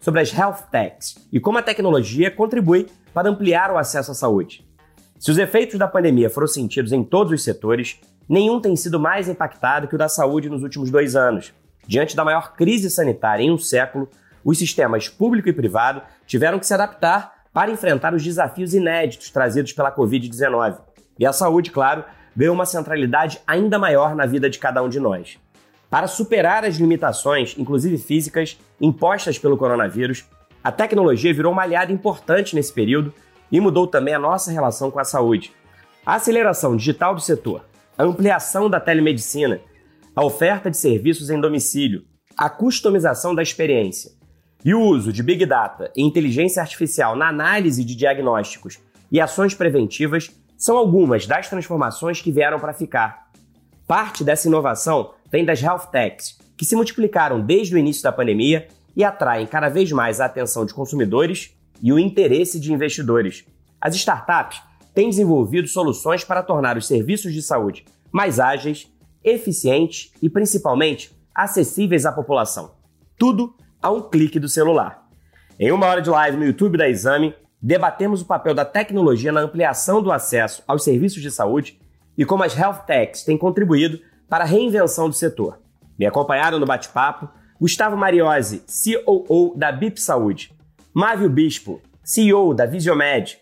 sobre as health techs e como a tecnologia contribui para ampliar o acesso à saúde. Se os efeitos da pandemia foram sentidos em todos os setores, nenhum tem sido mais impactado que o da saúde nos últimos dois anos. Diante da maior crise sanitária em um século, os sistemas público e privado tiveram que se adaptar para enfrentar os desafios inéditos trazidos pela Covid-19. E a saúde, claro, ganhou uma centralidade ainda maior na vida de cada um de nós. Para superar as limitações, inclusive físicas, impostas pelo coronavírus, a tecnologia virou uma aliada importante nesse período e mudou também a nossa relação com a saúde. A aceleração digital do setor, a ampliação da telemedicina, a oferta de serviços em domicílio, a customização da experiência e o uso de Big Data e inteligência artificial na análise de diagnósticos e ações preventivas são algumas das transformações que vieram para ficar. Parte dessa inovação vem das health techs, que se multiplicaram desde o início da pandemia e atraem cada vez mais a atenção de consumidores e o interesse de investidores. As startups têm desenvolvido soluções para tornar os serviços de saúde mais ágeis, eficientes e, principalmente, acessíveis à população. Tudo a um clique do celular. Em uma hora de live no YouTube da Exame, debatemos o papel da tecnologia na ampliação do acesso aos serviços de saúde e como as health techs têm contribuído para a reinvenção do setor. Me acompanharam no bate-papo Gustavo Mariose, COO da BIP Saúde, Mávio Bispo, CEO da Visiomed,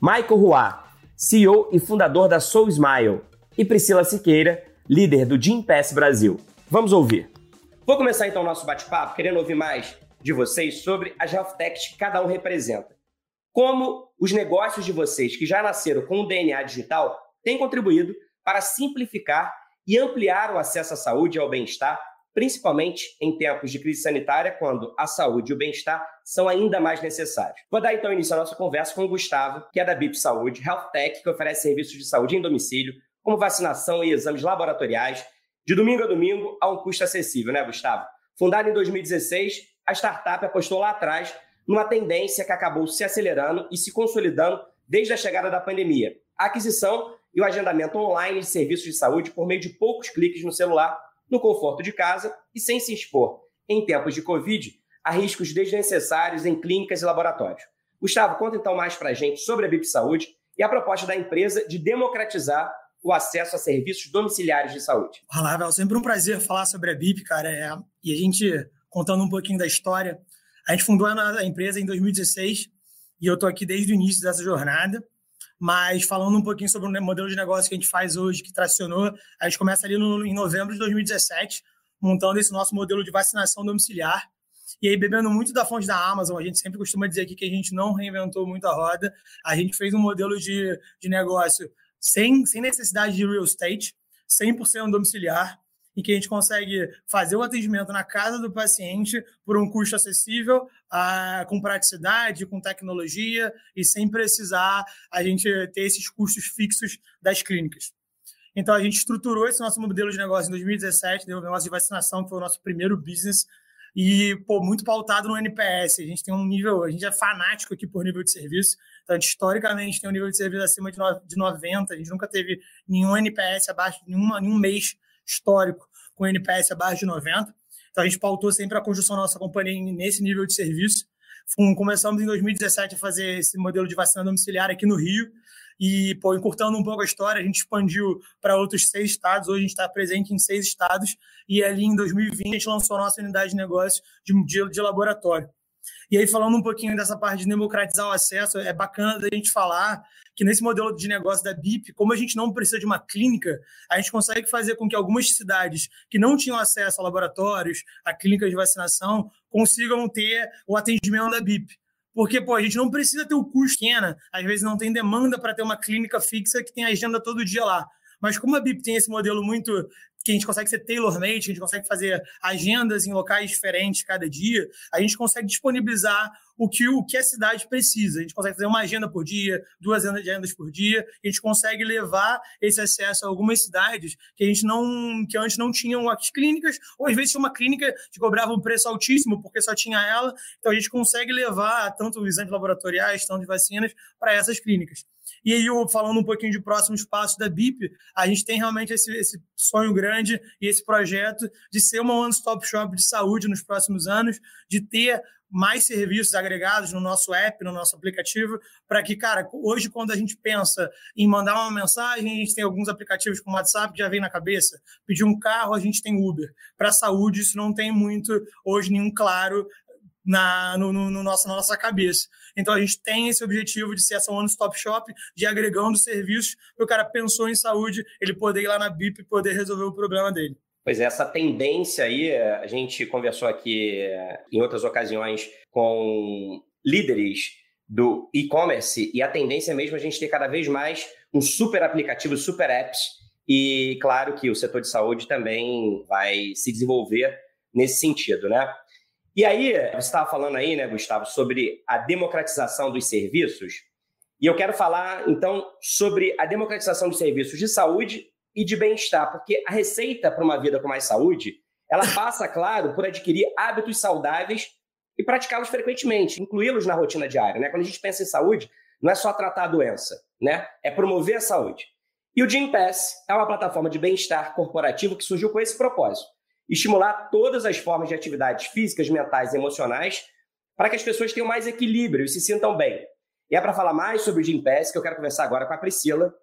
Michael Roy, CEO e fundador da Soul Smile, e Priscila Siqueira, líder do Gimpass Brasil. Vamos ouvir. Vou começar então o nosso bate-papo querendo ouvir mais de vocês sobre as health techs que cada um representa. Como os negócios de vocês que já nasceram com o DNA digital têm contribuído para simplificar e ampliar o acesso à saúde e ao bem-estar, principalmente em tempos de crise sanitária, quando a saúde e o bem-estar são ainda mais necessários. Vou dar então início à nossa conversa com o Gustavo, que é da BIP Saúde, Health Tech, que oferece serviços de saúde em domicílio, como vacinação e exames laboratoriais, de domingo a domingo, a um custo acessível, né, Gustavo? Fundada em 2016, a startup apostou lá atrás numa tendência que acabou se acelerando e se consolidando desde a chegada da pandemia. A aquisição e o agendamento online de serviços de saúde por meio de poucos cliques no celular, no conforto de casa e sem se expor, em tempos de Covid, a riscos desnecessários em clínicas e laboratórios. Gustavo, conta então mais para a gente sobre a BIP Saúde e a proposta da empresa de democratizar o acesso a serviços domiciliares de saúde. Olá, Vel, sempre um prazer falar sobre a BIP, cara. É... E a gente, contando um pouquinho da história, a gente fundou a empresa em 2016 e eu estou aqui desde o início dessa jornada. Mas falando um pouquinho sobre o modelo de negócio que a gente faz hoje, que tracionou, a gente começa ali no, em novembro de 2017, montando esse nosso modelo de vacinação domiciliar. E aí, bebendo muito da fonte da Amazon, a gente sempre costuma dizer aqui que a gente não reinventou muito a roda, a gente fez um modelo de, de negócio sem, sem necessidade de real estate, 100% domiciliar, em que a gente consegue fazer o atendimento na casa do paciente por um custo acessível, ah, com praticidade, com tecnologia e sem precisar a gente ter esses custos fixos das clínicas. Então, a gente estruturou esse nosso modelo de negócio em 2017, deu um negócio de vacinação, que foi o nosso primeiro business, e pô, muito pautado no NPS. A gente tem um nível, a gente é fanático aqui por nível de serviço. Então, historicamente, tem um nível de serviço acima de 90. A gente nunca teve nenhum NPS abaixo, nenhuma, nenhum mês histórico com NPS abaixo de 90. Então a gente pautou sempre a construção da nossa companhia nesse nível de serviço. Começamos em 2017 a fazer esse modelo de vacina domiciliar aqui no Rio. E, pô, encurtando um pouco a história, a gente expandiu para outros seis estados. Hoje a gente está presente em seis estados. E ali em 2020 a gente lançou a nossa unidade de negócio de, de, de laboratório. E aí, falando um pouquinho dessa parte de democratizar o acesso, é bacana da gente falar que nesse modelo de negócio da BIP, como a gente não precisa de uma clínica, a gente consegue fazer com que algumas cidades que não tinham acesso a laboratórios, a clínicas de vacinação, consigam ter o atendimento da BIP. Porque, pô, a gente não precisa ter o custo pequena, às vezes não tem demanda para ter uma clínica fixa que tem agenda todo dia lá. Mas como a BIP tem esse modelo muito que a gente consegue ser tailor-made, a gente consegue fazer agendas em locais diferentes cada dia, a gente consegue disponibilizar o que, o que a cidade precisa. A gente consegue fazer uma agenda por dia, duas agendas por dia, a gente consegue levar esse acesso a algumas cidades que a gente não, que antes não tinham as clínicas, ou às vezes tinha uma clínica que cobrava um preço altíssimo porque só tinha ela, então a gente consegue levar tanto exames laboratoriais, tanto de vacinas, para essas clínicas. E aí, falando um pouquinho de próximos passos da BIP, a gente tem realmente esse, esse sonho grande e esse projeto de ser uma one-stop shop de saúde nos próximos anos, de ter mais serviços agregados no nosso app, no nosso aplicativo, para que, cara, hoje quando a gente pensa em mandar uma mensagem, a gente tem alguns aplicativos como WhatsApp que já vem na cabeça. Pedir um carro, a gente tem Uber. Para saúde, isso não tem muito hoje nenhum claro na, no, no, no nosso, na nossa cabeça. Então a gente tem esse objetivo de ser essa one-stop shop, de agregando serviços, que o cara pensou em saúde, ele poder ir lá na BIP e poder resolver o problema dele. Pois é, essa tendência aí, a gente conversou aqui eh, em outras ocasiões com líderes do e-commerce e a tendência é mesmo a gente ter cada vez mais um super aplicativo, super apps e claro que o setor de saúde também vai se desenvolver nesse sentido, né? E aí, você estava falando aí, né, Gustavo, sobre a democratização dos serviços. E eu quero falar, então, sobre a democratização dos serviços de saúde e de bem-estar, porque a receita para uma vida com mais saúde, ela passa, claro, por adquirir hábitos saudáveis e praticá-los frequentemente, incluí-los na rotina diária. Né? Quando a gente pensa em saúde, não é só tratar a doença, né? é promover a saúde. E o Gympass é uma plataforma de bem-estar corporativo que surgiu com esse propósito estimular todas as formas de atividades físicas, mentais e emocionais para que as pessoas tenham mais equilíbrio e se sintam bem. E é para falar mais sobre o Gym Pass que eu quero conversar agora com a Priscila.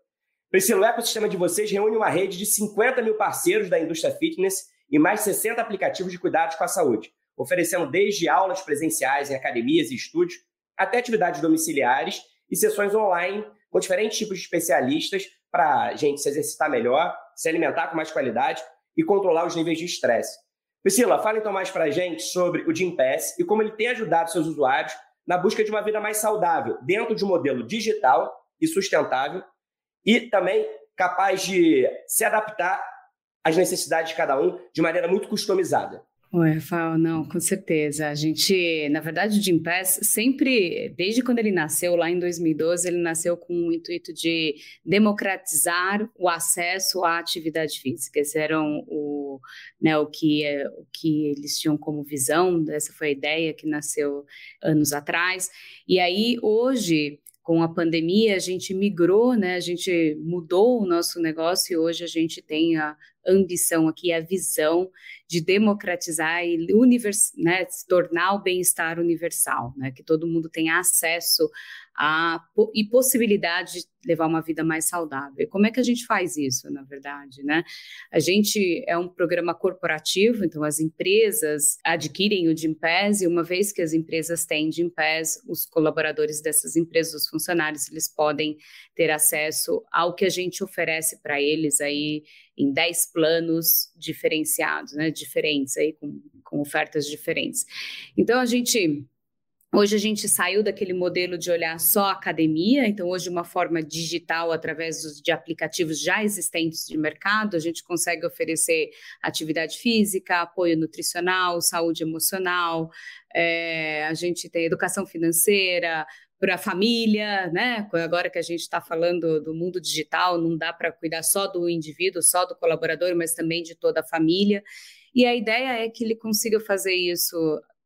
Priscila, o ecossistema de vocês reúne uma rede de 50 mil parceiros da indústria fitness e mais 60 aplicativos de cuidados com a saúde, oferecendo desde aulas presenciais em academias e estúdios até atividades domiciliares e sessões online com diferentes tipos de especialistas para a gente se exercitar melhor, se alimentar com mais qualidade e controlar os níveis de estresse. Priscila, fala então mais para a gente sobre o Gympass e como ele tem ajudado seus usuários na busca de uma vida mais saudável, dentro de um modelo digital e sustentável e também capaz de se adaptar às necessidades de cada um de maneira muito customizada. Oi, Rafael, não, com certeza. A gente, na verdade, o Jim Pass sempre, desde quando ele nasceu, lá em 2012, ele nasceu com o intuito de democratizar o acesso à atividade física. Esse era o, né, o, que, o que eles tinham como visão, essa foi a ideia que nasceu anos atrás. E aí, hoje, com a pandemia, a gente migrou, né? A gente mudou o nosso negócio e hoje a gente tem a ambição aqui, a visão de democratizar e univers, né, tornar o bem-estar universal, né? Que todo mundo tenha acesso a, e possibilidade de levar uma vida mais saudável. Como é que a gente faz isso, na verdade, né? A gente é um programa corporativo, então as empresas adquirem o Gympass e uma vez que as empresas têm Gympass, os colaboradores dessas empresas, os funcionários, eles podem ter acesso ao que a gente oferece para eles aí em 10 planos diferenciados, né? Diferentes aí, com, com ofertas diferentes. Então a gente Hoje a gente saiu daquele modelo de olhar só a academia, então hoje uma forma digital através de aplicativos já existentes de mercado, a gente consegue oferecer atividade física, apoio nutricional, saúde emocional, é, a gente tem educação financeira para a família, né? Agora que a gente está falando do mundo digital, não dá para cuidar só do indivíduo, só do colaborador, mas também de toda a família. E a ideia é que ele consiga fazer isso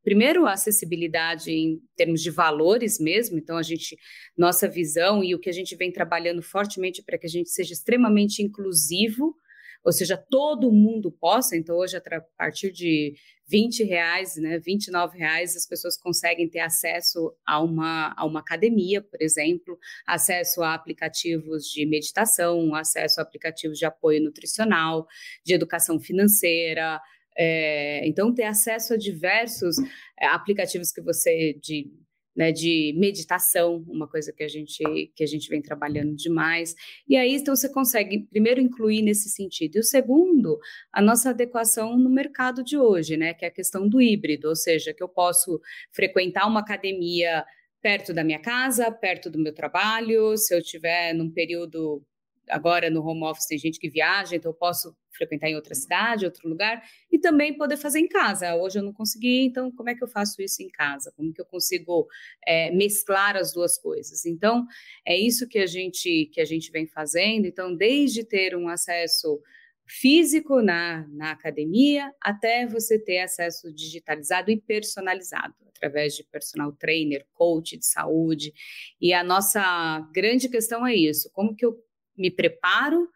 primeiro, a acessibilidade em termos de valores mesmo, então a gente, nossa visão e o que a gente vem trabalhando fortemente para que a gente seja extremamente inclusivo, ou seja, todo mundo possa, então hoje a partir de 20 reais, né, 29 reais, as pessoas conseguem ter acesso a uma, a uma academia, por exemplo, acesso a aplicativos de meditação, acesso a aplicativos de apoio nutricional, de educação financeira, é, então, ter acesso a diversos é, aplicativos que você de, né, de meditação, uma coisa que a gente que a gente vem trabalhando demais. E aí, então, você consegue primeiro incluir nesse sentido. E o segundo, a nossa adequação no mercado de hoje, né, que é a questão do híbrido, ou seja, que eu posso frequentar uma academia perto da minha casa, perto do meu trabalho, se eu tiver num período agora no home office tem gente que viaja, então eu posso frequentar em outra cidade, outro lugar, e também poder fazer em casa. Hoje eu não consegui, então como é que eu faço isso em casa? Como que eu consigo é, mesclar as duas coisas? Então é isso que a gente que a gente vem fazendo. Então desde ter um acesso físico na, na academia, até você ter acesso digitalizado e personalizado, através de personal trainer, coach de saúde. E a nossa grande questão é isso: como que eu me preparo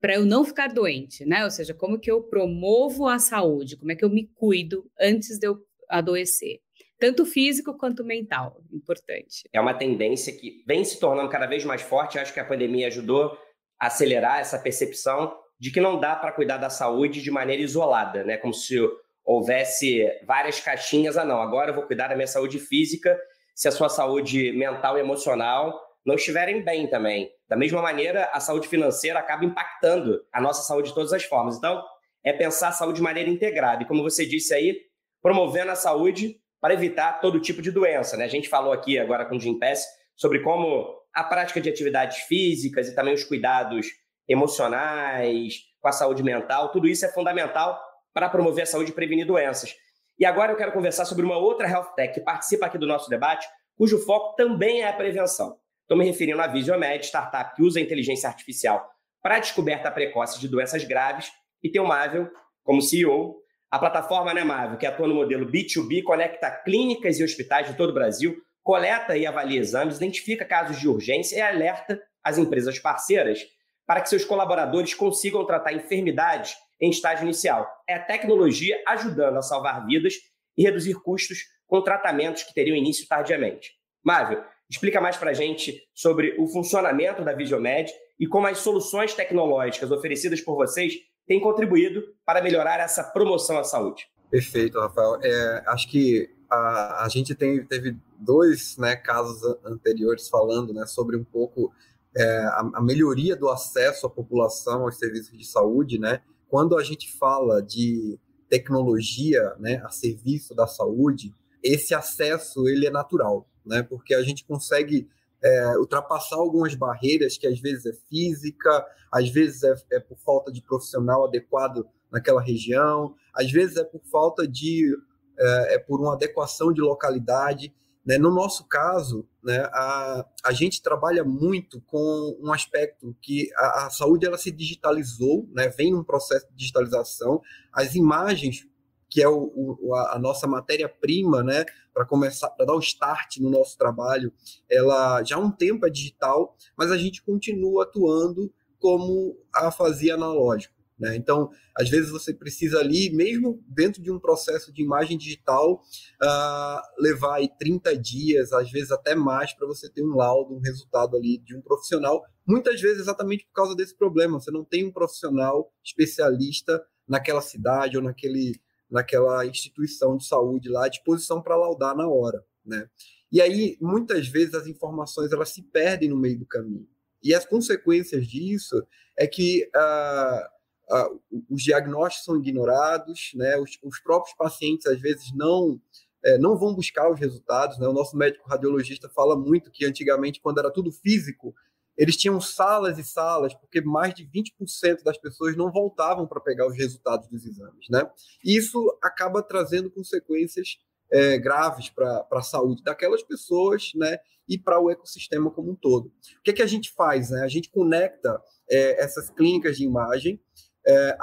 para eu não ficar doente, né? Ou seja, como que eu promovo a saúde, como é que eu me cuido antes de eu adoecer. Tanto físico quanto mental, importante. É uma tendência que vem se tornando cada vez mais forte. Acho que a pandemia ajudou a acelerar essa percepção de que não dá para cuidar da saúde de maneira isolada, né? Como se houvesse várias caixinhas. Ah, não, agora eu vou cuidar da minha saúde física se a sua saúde mental e emocional não estiverem bem também. Da mesma maneira, a saúde financeira acaba impactando a nossa saúde de todas as formas. Então, é pensar a saúde de maneira integrada. E como você disse aí, promovendo a saúde para evitar todo tipo de doença. Né? A gente falou aqui agora com o Jim Pass sobre como a prática de atividades físicas e também os cuidados emocionais, com a saúde mental, tudo isso é fundamental para promover a saúde e prevenir doenças. E agora eu quero conversar sobre uma outra health tech que participa aqui do nosso debate, cujo foco também é a prevenção. Estou me referindo à Visiomed, startup que usa inteligência artificial para descoberta precoce de doenças graves e tem o Mável como CEO. A plataforma né, Mável, que atua no modelo B2B, conecta clínicas e hospitais de todo o Brasil, coleta e avalia exames, identifica casos de urgência e alerta as empresas parceiras para que seus colaboradores consigam tratar enfermidades em estágio inicial. É a tecnologia ajudando a salvar vidas e reduzir custos com tratamentos que teriam início tardiamente. Mável, explica mais para a gente sobre o funcionamento da Visiomed e como as soluções tecnológicas oferecidas por vocês têm contribuído para melhorar essa promoção à saúde. Perfeito, Rafael. É, acho que a, a gente tem, teve dois né, casos anteriores falando né, sobre um pouco é, a, a, melhoria do acesso à população aos serviços de saúde, né? Quando a gente fala de tecnologia, né, a serviço da saúde, esse acesso ele é natural, né? Porque a gente consegue é, ultrapassar algumas barreiras que às vezes é física, às vezes é, é, por falta de profissional adequado naquela região, às vezes é por falta de é, é por uma adequação de localidade. Né? No nosso caso, né, a, a gente trabalha muito com um aspecto que a, a saúde ela se digitalizou, né, vem num processo de digitalização, as imagens que é o, o, a nossa matéria-prima, né, para começar, para dar o start no nosso trabalho, ela já há um tempo é digital, mas a gente continua atuando como a fazia analógico. Né? Então, às vezes você precisa ali, mesmo dentro de um processo de imagem digital, uh, levar aí 30 dias, às vezes até mais, para você ter um laudo, um resultado ali de um profissional. Muitas vezes exatamente por causa desse problema. Você não tem um profissional especialista naquela cidade ou naquele, naquela instituição de saúde lá à disposição para laudar na hora. Né? E aí, muitas vezes, as informações elas se perdem no meio do caminho. E as consequências disso é que uh, uh, os diagnósticos são ignorados, né? Os, os, próprios pacientes às vezes não é, não vão buscar os resultados. Né? O nosso médico radiologista fala muito que antigamente, quando era tudo físico, eles tinham salas e salas, porque mais de 20% das pessoas não voltavam para pegar os resultados dos exames. Né? E isso acaba trazendo consequências é, graves para a saúde daquelas pessoas né? e para o ecossistema como um todo. O que, é que a gente faz? Né? A gente conecta é, essas clínicas de imagem é,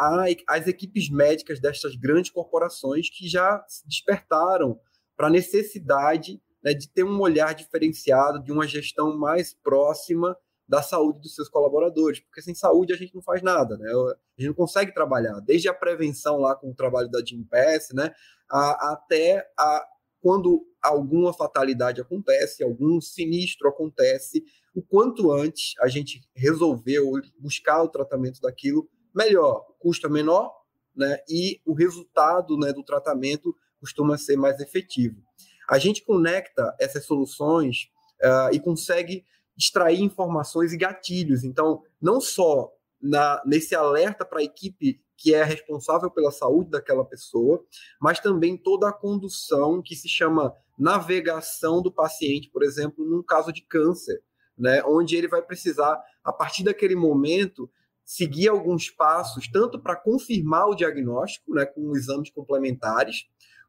as equipes médicas destas grandes corporações que já despertaram para a necessidade né, de ter um olhar diferenciado, de uma gestão mais próxima da saúde dos seus colaboradores, porque sem saúde a gente não faz nada, né? A gente não consegue trabalhar, desde a prevenção lá com o trabalho da Gimpass, né, a, até a, quando alguma fatalidade acontece, algum sinistro acontece, o quanto antes a gente resolveu buscar o tratamento daquilo melhor, custa menor, né? E o resultado né, do tratamento costuma ser mais efetivo. A gente conecta essas soluções uh, e consegue extrair informações e gatilhos. Então, não só na, nesse alerta para a equipe que é responsável pela saúde daquela pessoa, mas também toda a condução que se chama navegação do paciente, por exemplo, num caso de câncer. né, onde ele vai precisar, a partir daquele momento, seguir alguns passos, tanto para confirmar o diagnóstico, né, com exames complementares,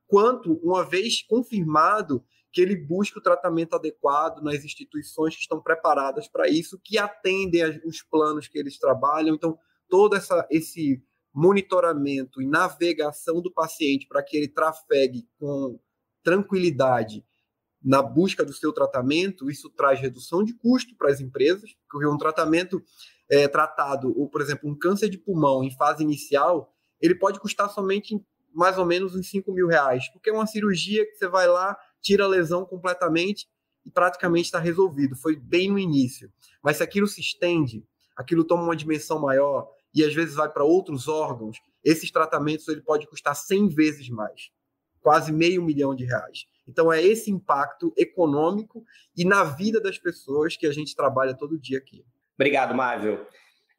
quanto, uma vez confirmado, que ele busque o tratamento adequado nas instituições que estão preparadas para isso, que atendem os planos que eles trabalham. Então, todo essa, esse monitoramento e navegação do paciente para que ele trafegue com tranquilidade na busca do seu tratamento, isso traz redução de custo para as empresas, porque um tratamento é, tratado, ou, por exemplo, um câncer de pulmão em fase inicial, ele pode custar somente mais ou menos uns 5 mil reais, porque é uma cirurgia que você vai lá, tira a lesão completamente e praticamente está resolvido. Foi bem no início. Mas se aquilo se estende, aquilo toma uma dimensão maior e às vezes vai para outros órgãos, esses tratamentos ele pode custar 100 vezes mais, quase meio milhão de reais. Então é esse impacto econômico e na vida das pessoas que a gente trabalha todo dia aqui. Obrigado, Mávio.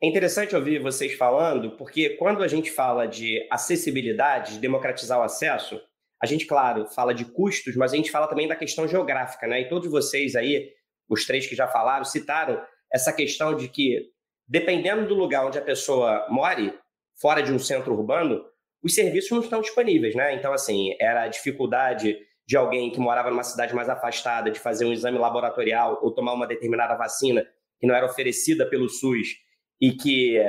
É interessante ouvir vocês falando, porque quando a gente fala de acessibilidade, de democratizar o acesso, a gente, claro, fala de custos, mas a gente fala também da questão geográfica, né? E todos vocês aí, os três que já falaram, citaram essa questão de que, dependendo do lugar onde a pessoa more, fora de um centro urbano, os serviços não estão disponíveis, né? Então, assim, era a dificuldade de alguém que morava numa cidade mais afastada de fazer um exame laboratorial ou tomar uma determinada vacina que não era oferecida pelo SUS e que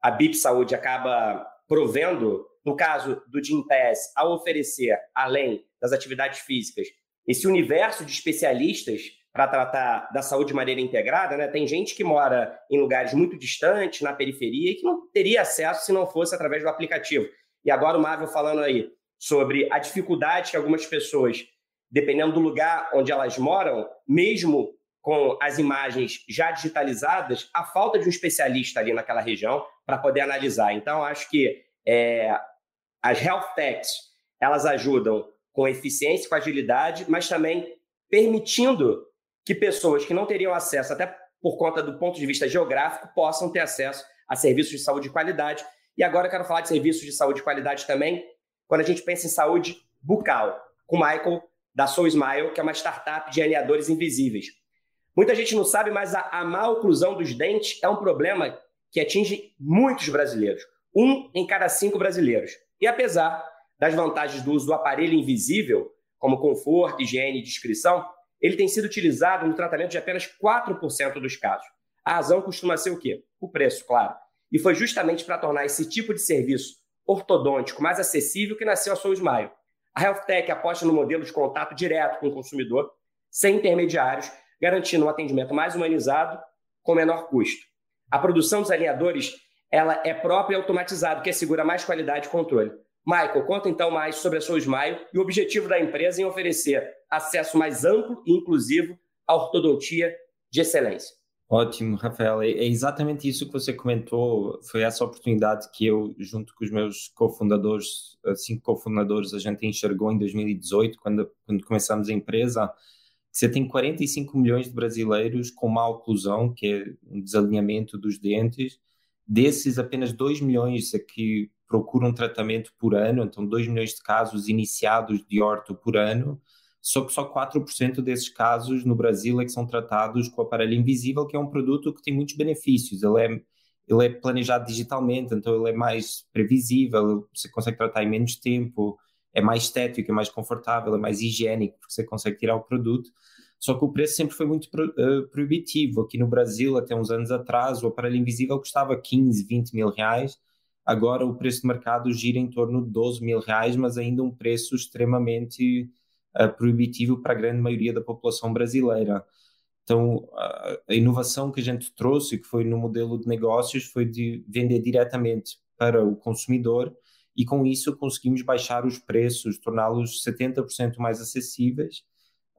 a BIP Saúde acaba provendo, no caso do Gimpass, ao oferecer, além das atividades físicas, esse universo de especialistas para tratar da saúde de maneira integrada, né? Tem gente que mora em lugares muito distantes, na periferia, e que não teria acesso se não fosse através do aplicativo. E agora o Marvel falando aí sobre a dificuldade que algumas pessoas, dependendo do lugar onde elas moram, mesmo com as imagens já digitalizadas, a falta de um especialista ali naquela região para poder analisar. Então, acho que é, as health techs elas ajudam com eficiência, com agilidade, mas também permitindo que pessoas que não teriam acesso, até por conta do ponto de vista geográfico, possam ter acesso a serviços de saúde de qualidade. E agora eu quero falar de serviços de saúde de qualidade também, quando a gente pensa em saúde bucal, com o Michael da Soul Smile, que é uma startup de alinhadores invisíveis. Muita gente não sabe, mas a, a má oclusão dos dentes é um problema que atinge muitos brasileiros. Um em cada cinco brasileiros. E apesar das vantagens do uso do aparelho invisível, como conforto, higiene e descrição, ele tem sido utilizado no tratamento de apenas 4% dos casos. A razão costuma ser o quê? O preço, claro. E foi justamente para tornar esse tipo de serviço ortodôntico mais acessível que nasceu a Soul Smile. A HealthTech aposta no modelo de contato direto com o consumidor, sem intermediários, garantindo um atendimento mais humanizado com menor custo. A produção dos alinhadores ela é própria e automatizada, que assegura mais qualidade e controle. Michael, conta então mais sobre a sua Smile e o objetivo da empresa em oferecer acesso mais amplo e inclusivo à ortodontia de excelência. Ótimo, Rafael. É, é exatamente isso que você comentou. Foi essa oportunidade que eu, junto com os meus cofundadores, cinco cofundadores, a gente enxergou em 2018, quando, quando começamos a empresa você tem 45 milhões de brasileiros com má oclusão, que é um desalinhamento dos dentes. Desses, apenas 2 milhões é que procuram tratamento por ano, então 2 milhões de casos iniciados de orto por ano, só que só 4% desses casos no Brasil é que são tratados com aparelho invisível, que é um produto que tem muitos benefícios. Ele é, ele é planejado digitalmente, então ele é mais previsível, você consegue tratar em menos tempo, é mais estético, é mais confortável, é mais higiênico, porque você consegue tirar o produto. Só que o preço sempre foi muito uh, proibitivo. Aqui no Brasil, até uns anos atrás, o aparelho invisível custava 15, 20 mil reais. Agora o preço de mercado gira em torno de 12 mil reais, mas ainda um preço extremamente uh, proibitivo para a grande maioria da população brasileira. Então, a inovação que a gente trouxe, que foi no modelo de negócios, foi de vender diretamente para o consumidor e com isso conseguimos baixar os preços, torná-los 70% mais acessíveis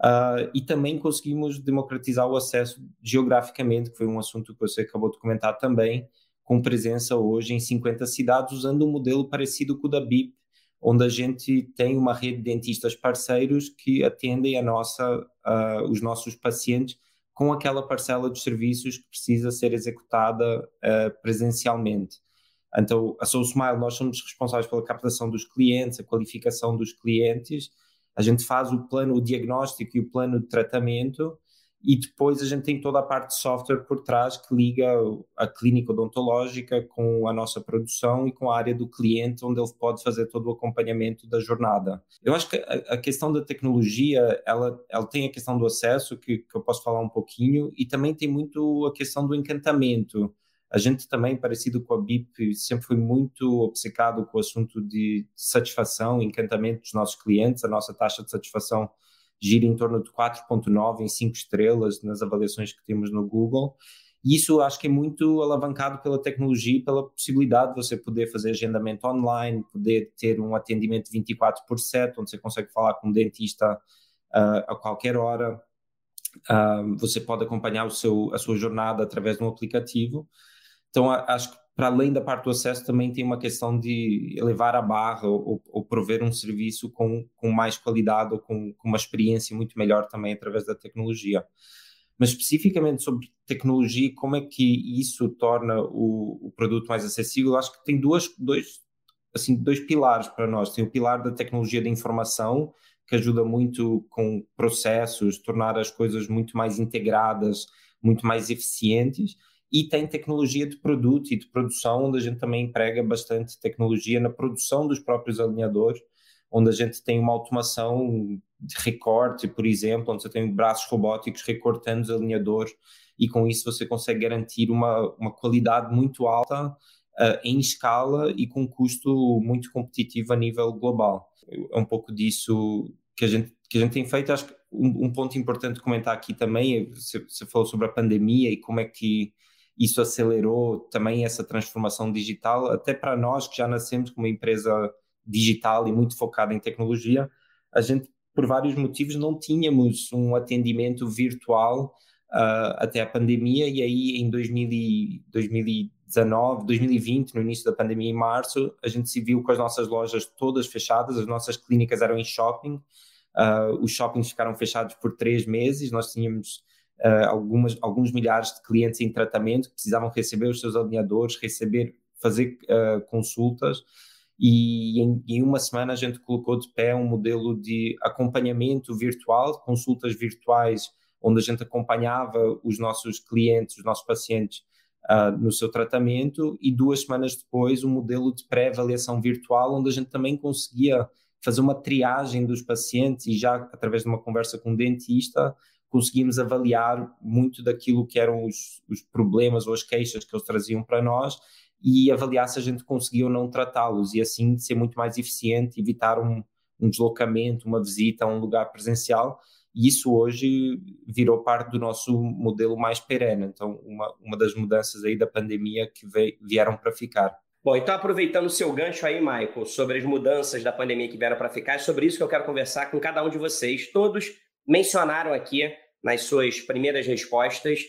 uh, e também conseguimos democratizar o acesso geograficamente, que foi um assunto que você acabou de comentar também, com presença hoje em 50 cidades, usando um modelo parecido com o da BIP, onde a gente tem uma rede de dentistas parceiros que atendem a nossa, uh, os nossos pacientes com aquela parcela de serviços que precisa ser executada uh, presencialmente. Então, a Soul Smile, nós somos responsáveis pela captação dos clientes, a qualificação dos clientes, a gente faz o plano, o diagnóstico e o plano de tratamento e depois a gente tem toda a parte de software por trás que liga a clínica odontológica com a nossa produção e com a área do cliente, onde ele pode fazer todo o acompanhamento da jornada. Eu acho que a, questão da tecnologia, ela, ela tem a questão do acesso, que, que eu posso falar um pouquinho, e também tem muito a questão do encantamento. A gente também, parecido com a BIP, sempre foi muito obcecado com o assunto de satisfação, encantamento dos nossos clientes, a nossa taxa de satisfação gira em torno de 4.9 em 5 estrelas nas avaliações que temos no Google. E isso acho que é muito alavancado pela tecnologia, pela possibilidade de você poder fazer agendamento online, poder ter um atendimento 24 por 7, onde você consegue falar com um dentista uh, a qualquer hora. Uh, você pode acompanhar o seu, a sua jornada através de um aplicativo. Então, acho que para além da parte do acesso, também tem uma questão de elevar a barra ou, ou prover um serviço com, com mais qualidade ou com, com, uma experiência muito melhor também através da tecnologia. Mas especificamente sobre tecnologia, como é que isso torna o, o produto mais acessível? Acho que tem duas, dois, assim, dois pilares para nós. Tem o pilar da tecnologia da informação, que ajuda muito com processos, tornar as coisas muito mais integradas, muito mais eficientes e tem tecnologia de produto e de produção, onde a gente também emprega bastante tecnologia na produção dos próprios alinhadores, onde a gente tem uma automação de recorte, por exemplo, onde você tem braços robóticos recortando os alinhadores e com isso você consegue garantir uma, uma qualidade muito alta uh, em escala e com custo muito competitivo a nível global. É um pouco disso que a gente, que a gente tem feito. Acho que um, um ponto importante comentar aqui também, é, você, você falou sobre a pandemia e como é que isso acelerou também essa transformação digital, até para nós que já nascemos como empresa digital e muito focada em tecnologia, a gente, por vários motivos, não tínhamos um atendimento virtual uh, até a pandemia, e aí em 2000, 2019, 2020, no início da pandemia, em março, a gente se viu com as nossas lojas todas fechadas, as nossas clínicas eram em shopping, uh, os shoppings ficaram fechados por três meses, nós tínhamos uh, algumas, alguns milhares de clientes em tratamento que precisavam receber os seus alinhadores, receber, fazer uh, consultas. E em, em, uma semana a gente colocou de pé um modelo de acompanhamento virtual, consultas virtuais, onde a gente acompanhava os nossos clientes, os nossos pacientes uh, no seu tratamento, e duas semanas depois um modelo de pré-avaliação virtual, onde a gente também conseguia fazer uma triagem dos pacientes e já através de uma conversa com um dentista conseguimos avaliar muito daquilo que eram os, os problemas ou as queixas que eles traziam para nós e avaliar se a gente conseguia ou não tratá-los e assim ser muito mais eficiente, evitar um, um deslocamento, uma visita a um lugar presencial e isso hoje virou parte do nosso modelo mais perene. Então, uma, uma das mudanças aí da pandemia que veio, vieram para ficar. Bom, então aproveitando o seu gancho aí, Michael, sobre as mudanças da pandemia que vieram para ficar, é sobre isso que eu quero conversar com cada um de vocês. Todos mencionaram aqui nas suas primeiras respostas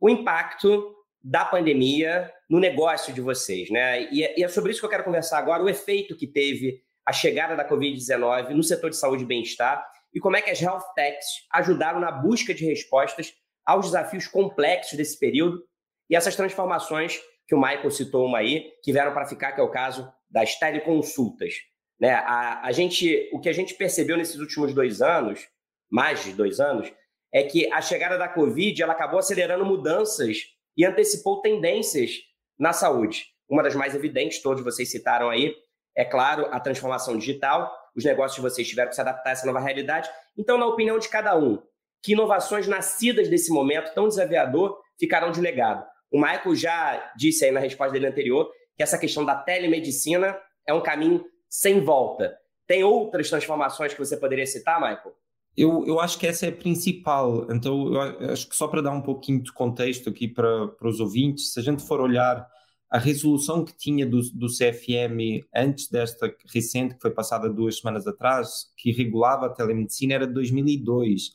o impacto da pandemia no negócio de vocês, né? E é, é sobre isso que eu quero conversar agora, o efeito que teve a chegada da Covid-19 no setor de saúde e bem-estar e como é que as health techs ajudaram na busca de respostas aos desafios complexos desse período e essas transformações que o Michael citou uma aí, que vieram para ficar, que é o caso das teleconsultas. Né? A, a gente, o que a gente percebeu nesses últimos dois anos mais de dois anos, é que a chegada da Covid ela acabou acelerando mudanças e antecipou tendências na saúde. Uma das mais evidentes, todos vocês citaram aí, é claro, a transformação digital. Os negócios de vocês tiveram que se adaptar a essa nova realidade. Então, na opinião de cada um, que inovações nascidas desse momento tão desafiador ficarão de legado? O Michael já disse aí na resposta dele anterior que essa questão da telemedicina é um caminho sem volta. Tem outras transformações que você poderia citar, Michael? Eu, eu acho que essa é a principal. Então, eu acho que só para dar um pouquinho de contexto aqui para, para os ouvintes, se a gente for olhar a resolução que tinha do, do CFM antes desta recente, que foi passada duas semanas atrás, que regulava a telemedicina, era de 2002.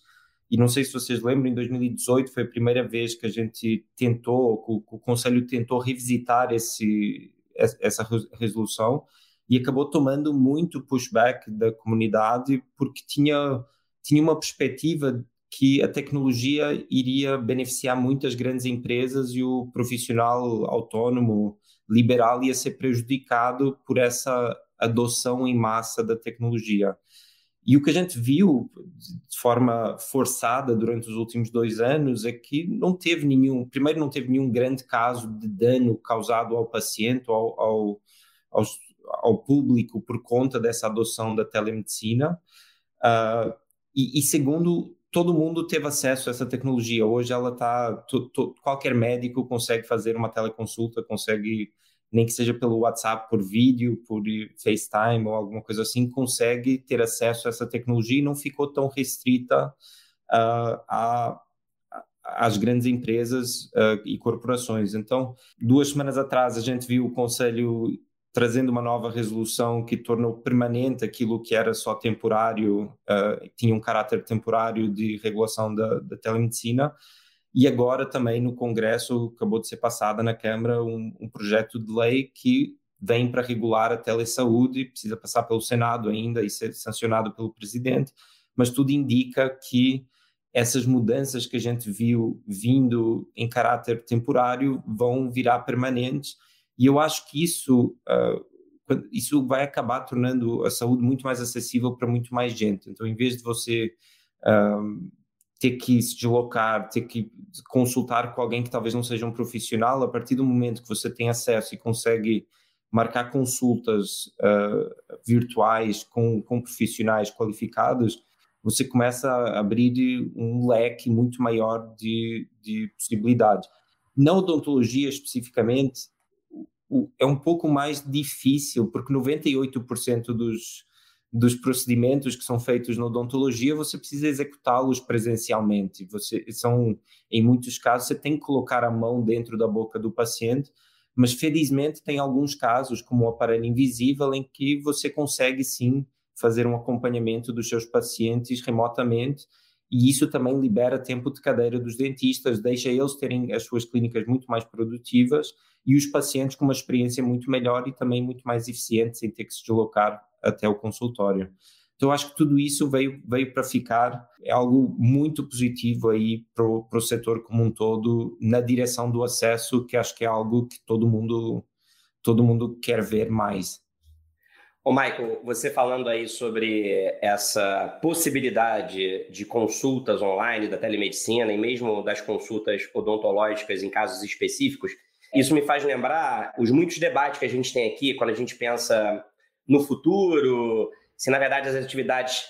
E não sei se vocês lembram, em 2018 foi a primeira vez que a gente tentou, que o, que o Conselho tentou revisitar esse, essa resolução e acabou tomando muito pushback da comunidade porque tinha tinha uma perspectiva que a tecnologia iria beneficiar muitas grandes empresas e o profissional autônomo liberal ia ser prejudicado por essa adoção em massa da tecnologia. E o que a gente viu de forma forçada durante os últimos dois anos é que não teve nenhum, primeiro não teve nenhum grande caso de dano causado ao paciente, ao, ao, ao, ao público por conta dessa adoção da telemedicina. Uh, e, e, segundo, todo mundo teve acesso a essa tecnologia. Hoje ela está, qualquer médico consegue fazer uma teleconsulta, consegue nem que seja pelo WhatsApp, por vídeo, por FaceTime ou alguma coisa assim, consegue ter acesso a essa tecnologia e não ficou tão restrita uh, a, às grandes empresas uh, e corporações. Então, duas semanas atrás, a gente viu o Conselho trazendo uma nova resolução que tornou permanente aquilo que era só temporário, uh, tinha um caráter temporário de regulação da, da telemedicina. E agora também no Congresso acabou de ser passada na Câmara um, um projeto de lei que vem para regular a telesaúde, precisa passar pelo Senado ainda e ser sancionado pelo presidente, mas tudo indica que essas mudanças que a gente viu vindo em caráter temporário vão virar permanentes e eu acho que isso uh, isso vai acabar tornando a saúde muito mais acessível para muito mais gente. Então, em vez de você uh, ter que se deslocar, ter que consultar com alguém que talvez não seja um profissional, a partir do momento que você tem acesso e consegue marcar consultas uh, virtuais com, com profissionais qualificados, você começa a abrir um leque muito maior de, de possibilidades. Na odontologia especificamente, é um pouco mais difícil, porque 98% dos, dos procedimentos que são feitos na odontologia, você precisa executá-los presencialmente. Você são, em muitos casos, você tem que colocar a mão dentro da boca do paciente, mas felizmente tem alguns casos, como o aparelho invisível, em que você consegue sim fazer um acompanhamento dos seus pacientes remotamente e isso também libera tempo de cadeira dos dentistas, deixa eles terem as suas clínicas muito mais produtivas e os pacientes com uma experiência muito melhor e também muito mais eficiente, sem ter que se deslocar até o consultório. Então, acho que tudo isso veio, veio para ficar, é algo muito positivo aí para o, setor como um todo, na direção do acesso, que acho que é algo que todo mundo, todo mundo quer ver mais. Ô, Michael, você falando aí sobre essa possibilidade de consultas online da telemedicina e mesmo das consultas odontológicas em casos específicos, isso me faz lembrar os muitos debates que a gente tem aqui quando a gente pensa no futuro, se na verdade as atividades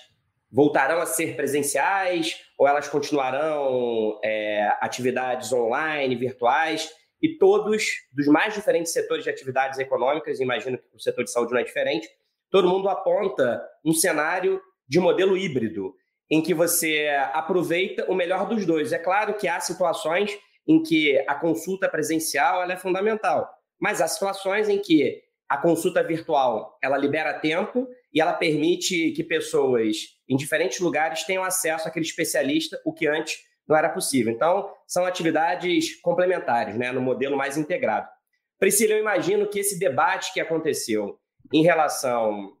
voltarão a ser presenciais ou elas continuarão é, atividades online, virtuais, e todos, dos mais diferentes setores de atividades econômicas, imagino que o setor de saúde não é diferente, todo mundo aponta um cenário de modelo híbrido, em que você aproveita o melhor dos dois. É claro que há situações em que a consulta presencial é fundamental, mas há situações em que a consulta virtual ela libera tempo e ela permite que pessoas em diferentes lugares tenham acesso àquele especialista, o que antes não era possível. Então, são atividades complementares, né, no modelo mais integrado. Priscila, eu imagino que esse debate que aconteceu em relação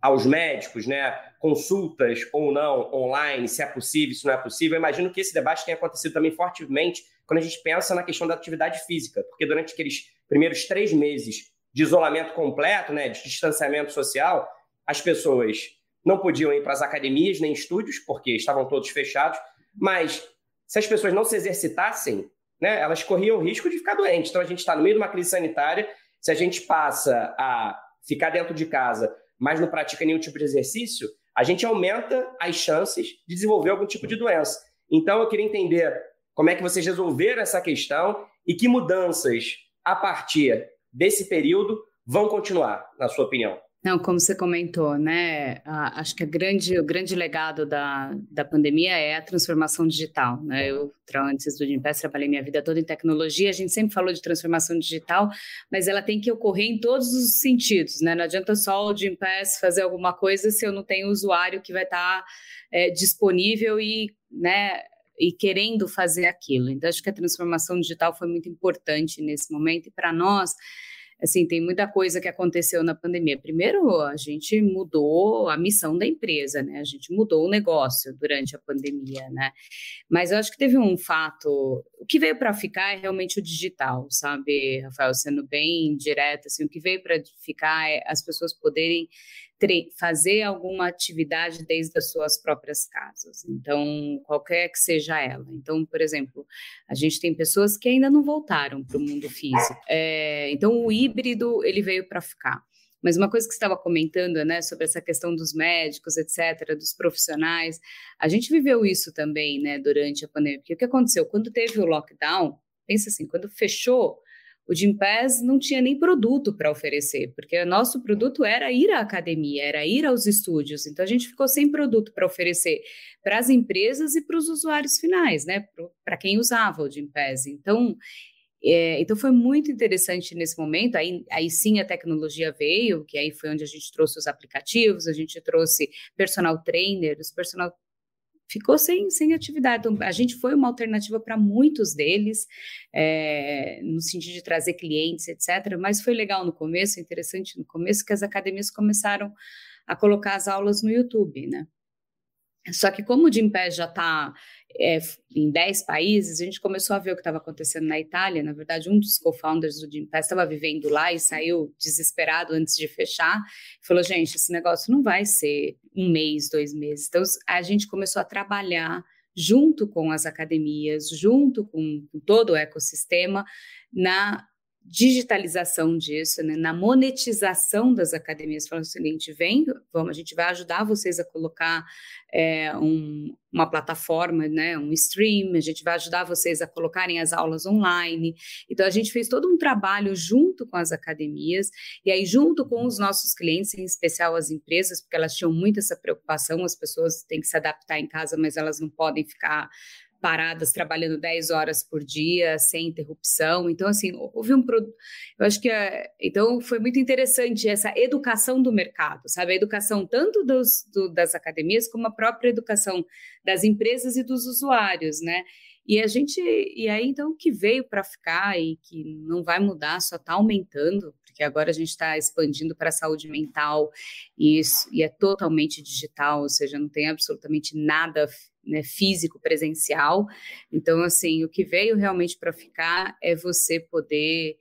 aos médicos, né, consultas ou não online, se é possível, se não é possível. Eu imagino que esse debate tenha acontecido também fortemente quando a gente pensa na questão da atividade física, porque durante aqueles primeiros três meses de isolamento completo, né, de distanciamento social, as pessoas não podiam ir para as academias nem estúdios, porque estavam todos fechados, mas se as pessoas não se exercitassem, né, elas corriam o risco de ficar doentes. Então a gente está no meio de uma crise sanitária, se a gente passa a ficar dentro de casa, mas não pratica nenhum tipo de exercício, a gente aumenta as chances de desenvolver algum tipo de doença. Então, eu queria entender como é que vocês resolveram essa questão e que mudanças, a partir desse período, vão continuar, na sua opinião. Não, como você comentou, né? acho que a grande, o grande legado da, da pandemia é a transformação digital. Né? Eu, antes do Gimpass, trabalhei minha vida toda em tecnologia. A gente sempre falou de transformação digital, mas ela tem que ocorrer em todos os sentidos. Né? Não adianta só o Gimpass fazer alguma coisa se eu não tenho usuário que vai estar é, disponível e, né, e querendo fazer aquilo. Então, acho que a transformação digital foi muito importante nesse momento e para nós assim, tem muita coisa que aconteceu na pandemia. Primeiro, a gente mudou a missão da empresa, né? A gente mudou o negócio durante a pandemia, né? Mas eu acho que teve um fato, o que veio para ficar é realmente o digital, sabe, Rafael, sendo bem direto, assim, o que veio para ficar é as pessoas poderem fazer alguma atividade desde as suas próprias casas. Então, qualquer que seja ela. Então, por exemplo, a gente tem pessoas que ainda não voltaram para o mundo físico. É, então, o híbrido ele veio para ficar. Mas uma coisa que estava comentando, né, sobre essa questão dos médicos, etc., dos profissionais, a gente viveu isso também, né, durante a pandemia. Porque o que aconteceu? Quando teve o lockdown, pensa assim, quando fechou, o Gimpass não tinha nem produto para oferecer, porque o nosso produto era ir à academia, era ir aos estúdios. Então a gente ficou sem produto para oferecer para as empresas e para os usuários finais, né? Para quem usava o Gimpass. Então, é, então foi muito interessante nesse momento. Aí, aí sim a tecnologia veio, que aí foi onde a gente trouxe os aplicativos, a gente trouxe personal trainer, os personal ficou sem, sem atividade. Então, a gente foi uma alternativa para muitos deles, é, no sentido de trazer clientes, etc. Mas foi legal no começo, interessante no começo, que as academias começaram a colocar as aulas no YouTube, né? Só que como o Gympass já está é, em 10 países, a gente começou a ver o que estava acontecendo na Itália. Na verdade, um dos co-founders do Gympass estava vivendo lá e saiu desesperado antes de fechar. Falou, gente, esse negócio não vai ser um mês, dois meses. Então, a gente começou a trabalhar junto com as academias, junto com, com todo o ecossistema, na digitalização disso, né, na monetização das academias, falando o seguinte, vem, vamos, a gente vai ajudar vocês a colocar é, um, uma plataforma, né, um stream, a gente vai ajudar vocês a colocarem as aulas online. Então, a gente fez todo um trabalho junto com as academias, e aí junto com os nossos clientes, em especial as empresas, porque elas tinham muito essa preocupação, as pessoas têm que se adaptar em casa, mas elas não podem ficar paradas trabalhando 10 horas por dia, sem interrupção. Então, assim, houve um produto. Eu acho que. É... Então, foi muito interessante essa educação do mercado, sabe? A educação tanto dos, do, das academias, como a própria educação das empresas e dos usuários, né? E a gente. E aí, então, o que veio para ficar e que não vai mudar, só está aumentando, porque agora a gente está expandindo para a saúde mental e, isso, e é totalmente digital, ou seja, não tem absolutamente nada né, físico, presencial. Então, assim, o que veio realmente para ficar é você poder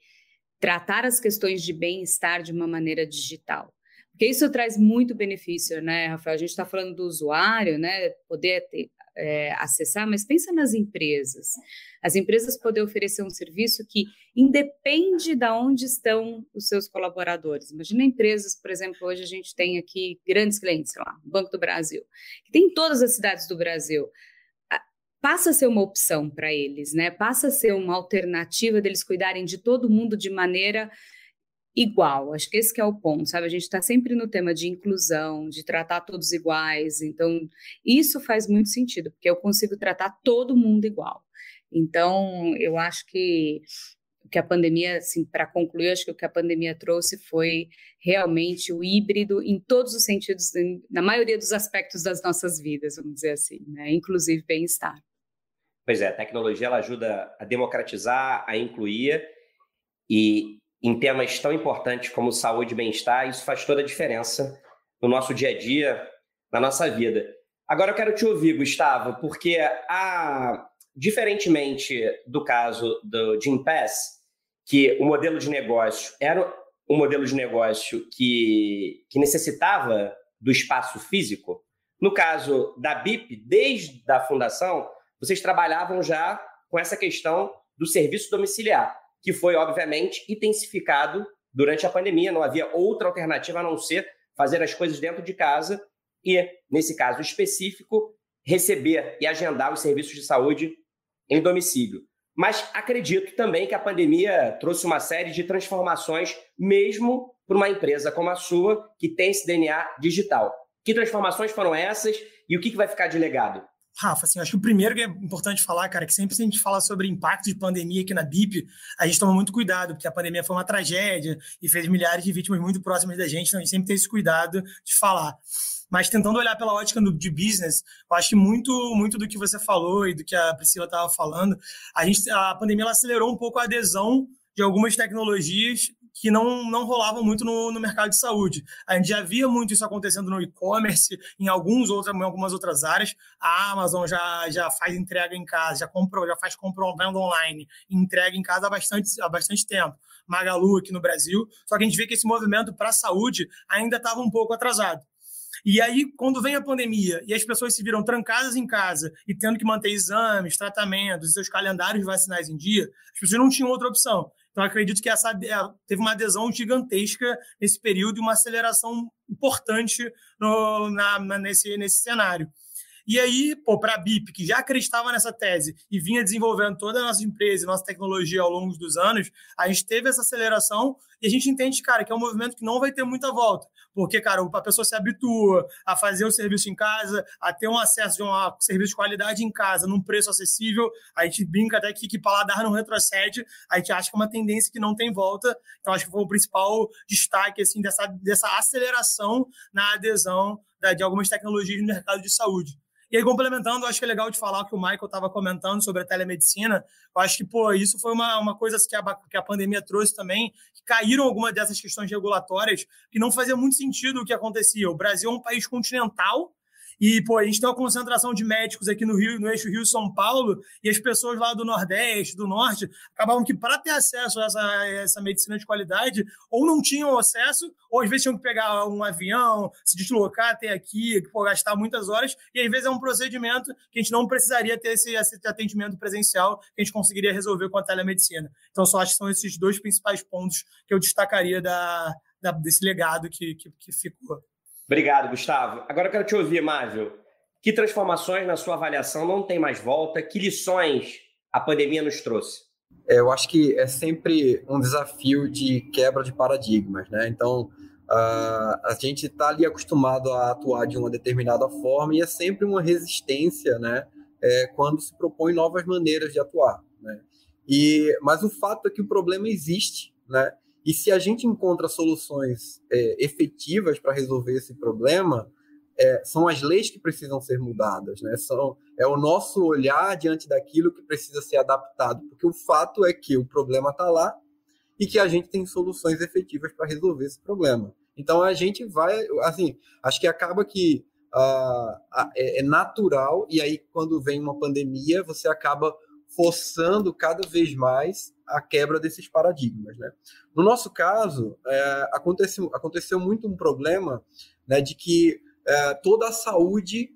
tratar as questões de bem-estar de uma maneira digital. Porque isso traz muito benefício, né, Rafael? A gente está falando do usuário, né? Poder ter, é, acessar, mas pensa nas empresas. As empresas poder oferecer um serviço que independe de onde estão os seus colaboradores. Imagina empresas, por exemplo, hoje a gente tem aqui grandes clientes, sei lá, Banco do Brasil, que tem em todas as cidades do Brasil passa a ser uma opção para eles, né? Passa a ser uma alternativa deles cuidarem de todo mundo de maneira igual. Acho que esse que é o ponto, sabe? A gente está sempre no tema de inclusão, de tratar todos iguais. Então, isso faz muito sentido, porque eu consigo tratar todo mundo igual. Então, eu acho que que a pandemia, assim, para concluir, acho que o que a pandemia trouxe foi realmente o híbrido em todos os sentidos, na maioria dos aspectos das nossas vidas, vamos dizer assim, né? inclusive bem-estar. Pois é, a tecnologia ela ajuda a democratizar, a incluir e em temas tão importantes como saúde e bem-estar, isso faz toda a diferença no nosso dia a dia, na nossa vida. Agora eu quero te ouvir, Gustavo, porque a, diferentemente do caso do Jim Pass, que o modelo de negócio era um modelo de negócio que, que necessitava do espaço físico, no caso da BIP, desde a fundação, vocês trabalhavam já com essa questão do serviço domiciliar que foi, obviamente, intensificado durante a pandemia. Não havia outra alternativa a não ser fazer as coisas dentro de casa e, nesse caso específico, receber e agendar os serviços de saúde em domicílio. Mas acredito também que a pandemia trouxe uma série de transformações, mesmo para uma empresa como a sua, que tem esse DNA digital. Que transformações foram essas e o que vai ficar de legado? Rafa, assim, acho que o primeiro que é importante falar, cara, é que sempre que a gente fala sobre impacto de pandemia aqui na BIP, a gente toma muito cuidado, porque a pandemia foi uma tragédia e fez milhares de vítimas muito próximas da gente, então a gente sempre tem esse cuidado de falar. Mas tentando olhar pela ótica do, de business, eu acho que muito, muito do que você falou e do que a Priscila estava falando, a, gente, a pandemia acelerou um pouco a adesão de algumas tecnologias que não, não rolavam muito no, no mercado de saúde. A gente já via muito isso acontecendo no e-commerce, em, alguns em algumas outras áreas. A Amazon já, já faz entrega em casa, já, comprou, já faz compra online, entrega em casa há bastante, há bastante tempo. Magalu aqui no Brasil. Só que a gente vê que esse movimento para a saúde ainda estava um pouco atrasado. E aí, quando vem a pandemia e as pessoas se viram trancadas em casa e tendo que manter exames, tratamentos, seus calendários vacinais em dia, as pessoas não tinham outra opção. Então, acredito que essa é, teve uma adesão gigantesca nesse período e uma aceleração importante no, na, nesse, nesse cenário. E aí, pô, para a BIP, que já acreditava nessa tese e vinha desenvolvendo toda a nossa empresa, nossa tecnologia ao longo dos anos, a gente teve essa aceleração e a gente entende, cara, que é um movimento que não vai ter muita volta. Porque, cara, a pessoa se habitua a fazer o serviço em casa, a ter um acesso a um serviço de qualidade em casa, num preço acessível. A gente brinca até que, que paladar não retrocede. A gente acha que é uma tendência que não tem volta. Então, acho que foi o principal destaque, assim, dessa, dessa aceleração na adesão da, de algumas tecnologias no mercado de saúde. E aí, complementando, acho que é legal de falar que o Michael estava comentando sobre a telemedicina. Eu acho que, pô, isso foi uma, uma coisa que a, que a pandemia trouxe também, que caíram algumas dessas questões regulatórias, que não fazia muito sentido o que acontecia. O Brasil é um país continental, e, pô, a gente tem uma concentração de médicos aqui no Rio, no eixo Rio-São Paulo, e as pessoas lá do Nordeste, do Norte, acabavam que para ter acesso a essa, essa medicina de qualidade, ou não tinham acesso, ou às vezes tinham que pegar um avião, se deslocar até aqui, pô, gastar muitas horas, e às vezes é um procedimento que a gente não precisaria ter esse, esse atendimento presencial, que a gente conseguiria resolver com a telemedicina. Então, só acho que são esses dois principais pontos que eu destacaria da, da desse legado que, que, que ficou. Obrigado, Gustavo. Agora eu quero te ouvir, Mávio. Que transformações na sua avaliação não tem mais volta? Que lições a pandemia nos trouxe? É, eu acho que é sempre um desafio de quebra de paradigmas, né? Então, uh, a gente está ali acostumado a atuar de uma determinada forma e é sempre uma resistência, né? É, quando se propõe novas maneiras de atuar, né? E, mas o fato é que o problema existe, né? E se a gente encontra soluções é, efetivas para resolver esse problema, é, são as leis que precisam ser mudadas, né? São, é o nosso olhar diante daquilo que precisa ser adaptado, porque o fato é que o problema está lá e que a gente tem soluções efetivas para resolver esse problema. Então a gente vai, assim, acho que acaba que uh, é, é natural e aí quando vem uma pandemia você acaba forçando cada vez mais a quebra desses paradigmas. Né? No nosso caso, é, aconteceu, aconteceu muito um problema né, de que é, toda a saúde,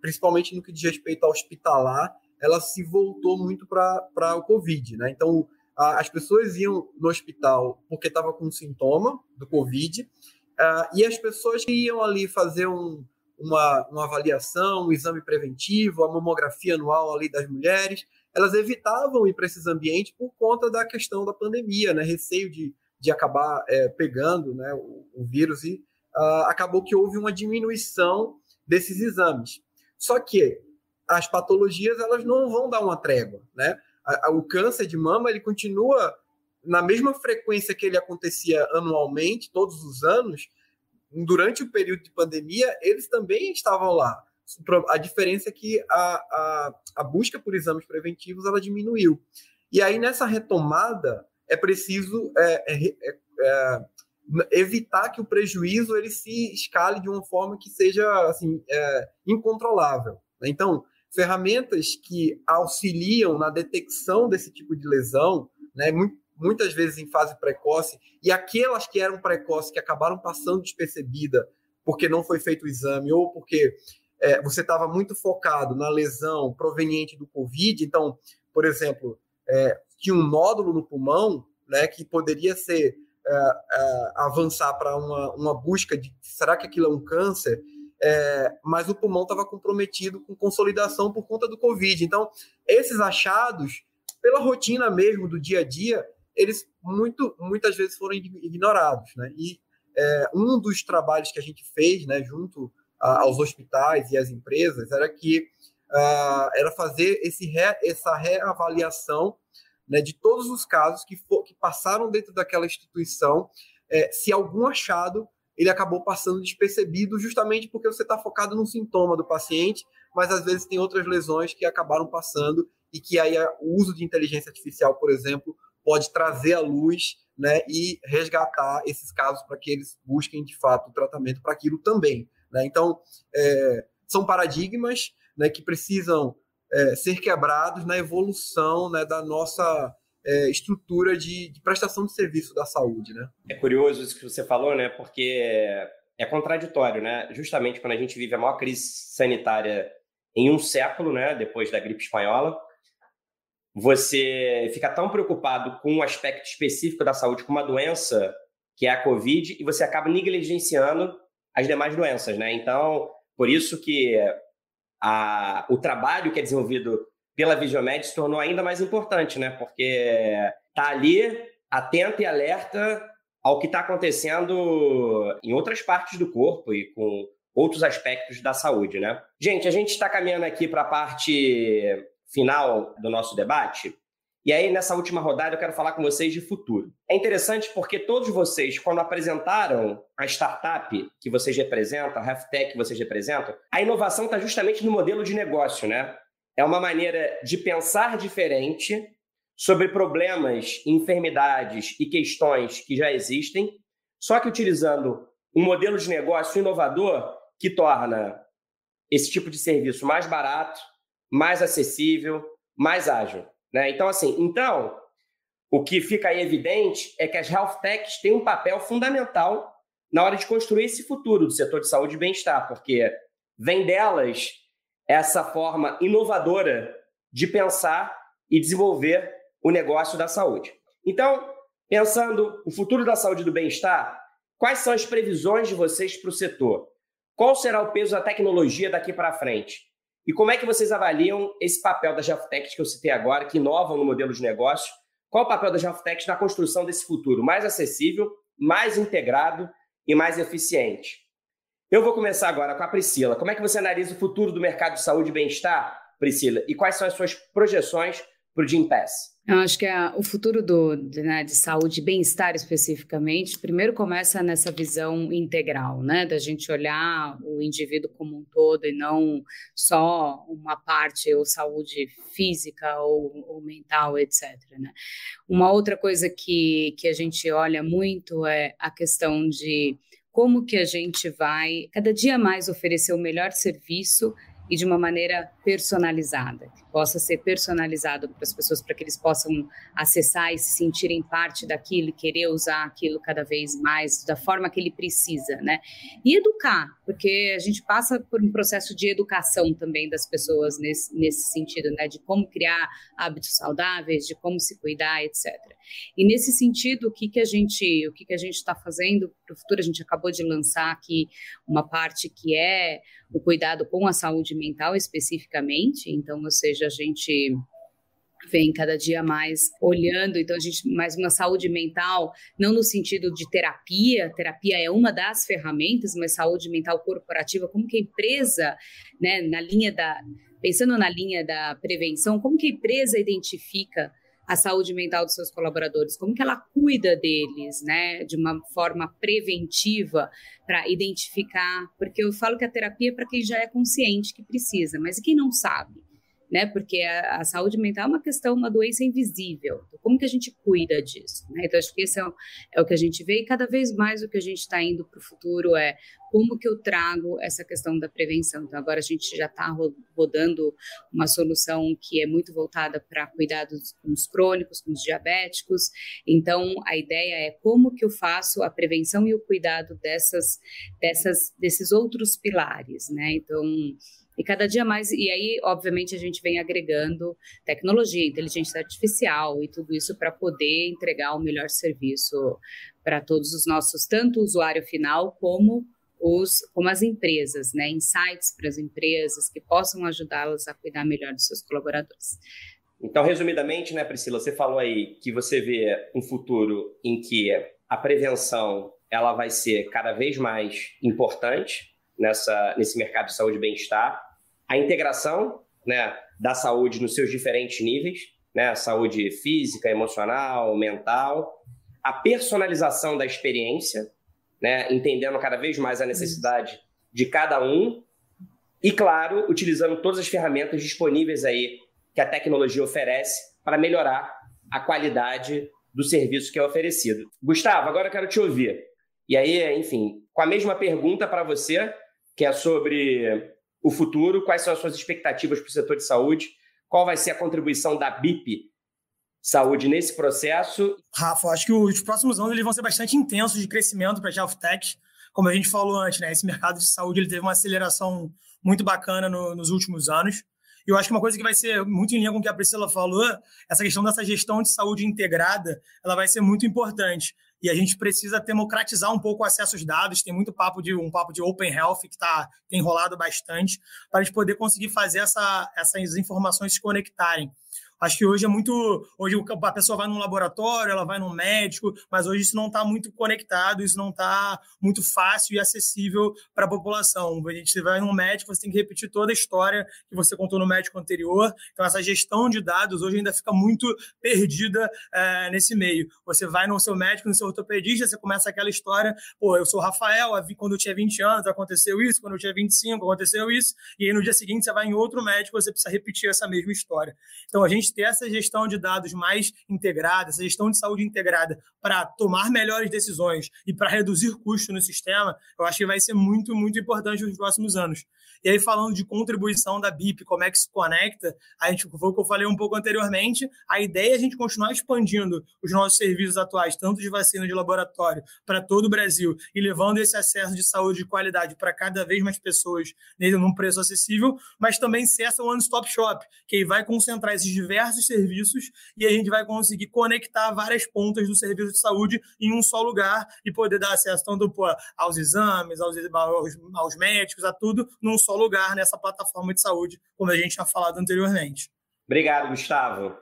principalmente no que diz respeito ao hospitalar, ela se voltou muito para o Covid. Né? Então, a, as pessoas iam no hospital porque estava com sintoma do Covid, uh, e as pessoas que iam ali fazer um, uma, uma avaliação, um exame preventivo, a mamografia anual ali das mulheres, elas evitavam ir para esses ambientes por conta da questão da pandemia, né? Receio de, de acabar é, pegando né, o, o, vírus e uh, acabou que houve uma diminuição desses exames. Só que as patologias elas não vão dar uma trégua, né? O câncer de mama ele continua na mesma frequência que ele acontecia anualmente, todos os anos. Durante o período de pandemia, eles também estavam lá. A diferença é que a, a, a busca por exames preventivos ela diminuiu. E aí, nessa retomada, é preciso é, é, é, é, evitar que o prejuízo ele se escale de uma forma que seja assim, é, incontrolável. Né? Então, ferramentas que auxiliam na detecção desse tipo de lesão, né, muitas vezes em fase precoce, e aquelas que eram precoces que acabaram passando despercebida porque não foi feito o exame ou porque é, você estava muito focado na lesão proveniente do Covid, então, por exemplo, é, tinha um nódulo no pulmão, né, que poderia ser é, é avançar para uma, uma busca de será que aquilo é um câncer, é, mas o pulmão estava comprometido com consolidação por conta do Covid. Então, esses achados, pela rotina mesmo do dia a dia, eles muito, muitas vezes foram ignorados. Né? E é, um dos trabalhos que a gente fez, né, junto aos hospitais e às empresas era que era fazer esse re, essa reavaliação né, de todos os casos que, for, que passaram dentro daquela instituição, é, se algum achado ele acabou passando despercebido, justamente porque você está focado no sintoma do paciente, mas às vezes tem outras lesões que acabaram passando e que aí o uso de inteligência artificial, por exemplo, pode trazer à luz né, e resgatar esses casos para que eles busquem de fato o tratamento para aquilo também. Né? Então, é, são paradigmas né, que precisam é, ser quebrados na evolução né, da nossa é, estrutura de, de, prestação de serviço da saúde, né? É curioso isso que você falou, né? Porque é contraditório, né? Justamente quando a gente vive a maior crise sanitária em um século, né? Depois da gripe espanhola, você fica tão preocupado com um aspecto específico da saúde, com uma doença que é a Covid, e você acaba negligenciando as demais doenças, né? Então, por isso que a, o trabalho que é desenvolvido pela Visiomed se tornou ainda mais importante, né? Porque tá ali atento e alerta ao que está acontecendo em outras partes do corpo e com outros aspectos da saúde, né? Gente, a gente está caminhando aqui para a parte final do nosso debate. E aí, nessa última rodada, eu quero falar com vocês de futuro. É interessante porque todos vocês, quando apresentaram a startup que vocês representam, a HealthTech que vocês representam, a inovação está justamente no modelo de negócio, né? é uma maneira de pensar diferente sobre problemas, enfermidades e questões que já existem, só que utilizando um modelo de negócio inovador que torna esse tipo de serviço mais barato, mais acessível, mais ágil. Né? Então, assim, então, o que fica aí evidente é que as health techs têm um papel fundamental na hora de construir esse futuro do setor de saúde e bem-estar, porque vem delas essa forma inovadora de pensar e desenvolver o negócio da saúde. Então, pensando o futuro da saúde e do bem-estar, quais são as previsões de vocês para o setor? Qual será o peso da tecnologia daqui para frente? E como é que vocês avaliam esse papel das GeoTechs que eu citei agora, que inovam no modelo de negócio? Qual o papel das GeoTechs na construção desse futuro mais acessível, mais integrado e mais eficiente? Eu vou começar agora com a Priscila. Como é que você analisa o futuro do mercado de saúde e bem-estar, Priscila? E quais são as suas projeções para o Gympass? Eu acho que a, o futuro do, de, né, de saúde e bem-estar especificamente, primeiro começa nessa visão integral, né, da gente olhar o indivíduo como um todo e não só uma parte, ou saúde física ou, ou mental, etc. Né? Uma outra coisa que, que a gente olha muito é a questão de como que a gente vai cada dia mais oferecer o melhor serviço e de uma maneira personalizada, possa ser personalizado para as pessoas, para que eles possam acessar e se sentirem parte daquilo, querer usar aquilo cada vez mais, da forma que ele precisa, né? E educar, porque a gente passa por um processo de educação também das pessoas nesse, nesse sentido, né? De como criar hábitos saudáveis, de como se cuidar, etc. E nesse sentido, o que, que a gente o que, que a gente está fazendo para o futuro? A gente acabou de lançar aqui uma parte que é o cuidado com a saúde mental especificamente. Então, ou seja, a gente vem cada dia mais olhando, então a gente mais uma saúde mental, não no sentido de terapia, terapia é uma das ferramentas, mas saúde mental corporativa, como que a empresa, né, na linha da pensando na linha da prevenção, como que a empresa identifica a saúde mental dos seus colaboradores, como que ela cuida deles, né, de uma forma preventiva para identificar, porque eu falo que a terapia é para quem já é consciente que precisa, mas e quem não sabe? Né? Porque a, a, saúde mental é uma questão, uma doença invisível. Então, como que a gente cuida disso? Né? Então, acho que esse é o, é o, que a gente vê e cada vez mais o que a gente está indo para o futuro é como que eu trago essa questão da prevenção. Então, agora a gente já está rodando uma solução que é muito voltada para cuidados com os crônicos, com os diabéticos. Então, a ideia é como que eu faço a prevenção e o cuidado dessas, dessas, desses outros pilares, né? Então, e cada dia mais, e aí, obviamente, a gente vem agregando tecnologia, inteligência artificial e tudo isso para poder entregar o melhor serviço para todos os nossos, tanto o usuário final como os, como as empresas, né? Insights para as empresas que possam ajudá-las a cuidar melhor dos seus colaboradores. Então, resumidamente, né, Priscila, você falou aí que você vê um futuro em que a prevenção ela vai ser cada vez mais importante nessa, nesse mercado de saúde e bem-estar, a integração né, da saúde nos seus diferentes níveis, né, saúde física, emocional, mental, a personalização da experiência, né, entendendo cada vez mais a necessidade de cada um e, claro, utilizando todas as ferramentas disponíveis aí que a tecnologia oferece para melhorar a qualidade do serviço que é oferecido. Gustavo, agora eu quero te ouvir. E aí, enfim, com a mesma pergunta para você, que é sobre o futuro, quais são as suas expectativas para o setor de saúde, qual vai ser a contribuição da BIP, saúde nesse processo. Rafa, acho que os próximos anos eles vão ser bastante intensos de crescimento para a Health. Como a gente falou antes, né, esse mercado de saúde ele teve uma aceleração muito bacana no, nos últimos anos. E eu acho que uma coisa que vai ser muito em linha com o que a Priscila falou, essa questão dessa gestão de saúde integrada, ela vai ser muito importante. E a gente precisa democratizar um pouco o acesso aos dados. Tem muito papo de um papo de open health que está enrolado bastante para a gente poder conseguir fazer essa, essas informações se conectarem. Acho que hoje é muito. Hoje a pessoa vai num laboratório, ela vai num médico, mas hoje isso não está muito conectado, isso não está muito fácil e acessível para a população. A gente vai num médico, você tem que repetir toda a história que você contou no médico anterior. Então, essa gestão de dados hoje ainda fica muito perdida é, nesse meio. Você vai no seu médico, no seu ortopedista, você começa aquela história, pô, eu sou Rafael, quando eu tinha 20 anos aconteceu isso, quando eu tinha 25 aconteceu isso, e aí no dia seguinte você vai em outro médico, você precisa repetir essa mesma história. Então, a gente gente ter essa gestão de dados mais integrada, essa gestão de saúde integrada para tomar melhores decisões e para reduzir custo no sistema, eu acho que vai ser muito, muito importante nos próximos anos. E aí, falando de contribuição da BIP, como é que se conecta, a gente, foi o que eu falei um pouco anteriormente, a ideia é a gente continuar expandindo os nossos serviços atuais, tanto de vacina de laboratório para todo o Brasil, e levando esse acesso de saúde de qualidade para cada vez mais pessoas num preço acessível, mas também ser essa one-stop shop, que vai concentrar esses diversos serviços e a gente vai conseguir conectar várias pontas do serviço de saúde em um só lugar e poder dar acesso tanto pô, aos exames, aos, aos, aos médicos, a tudo, num só lugar nessa plataforma de saúde, como a gente tinha falado anteriormente. Obrigado, Gustavo.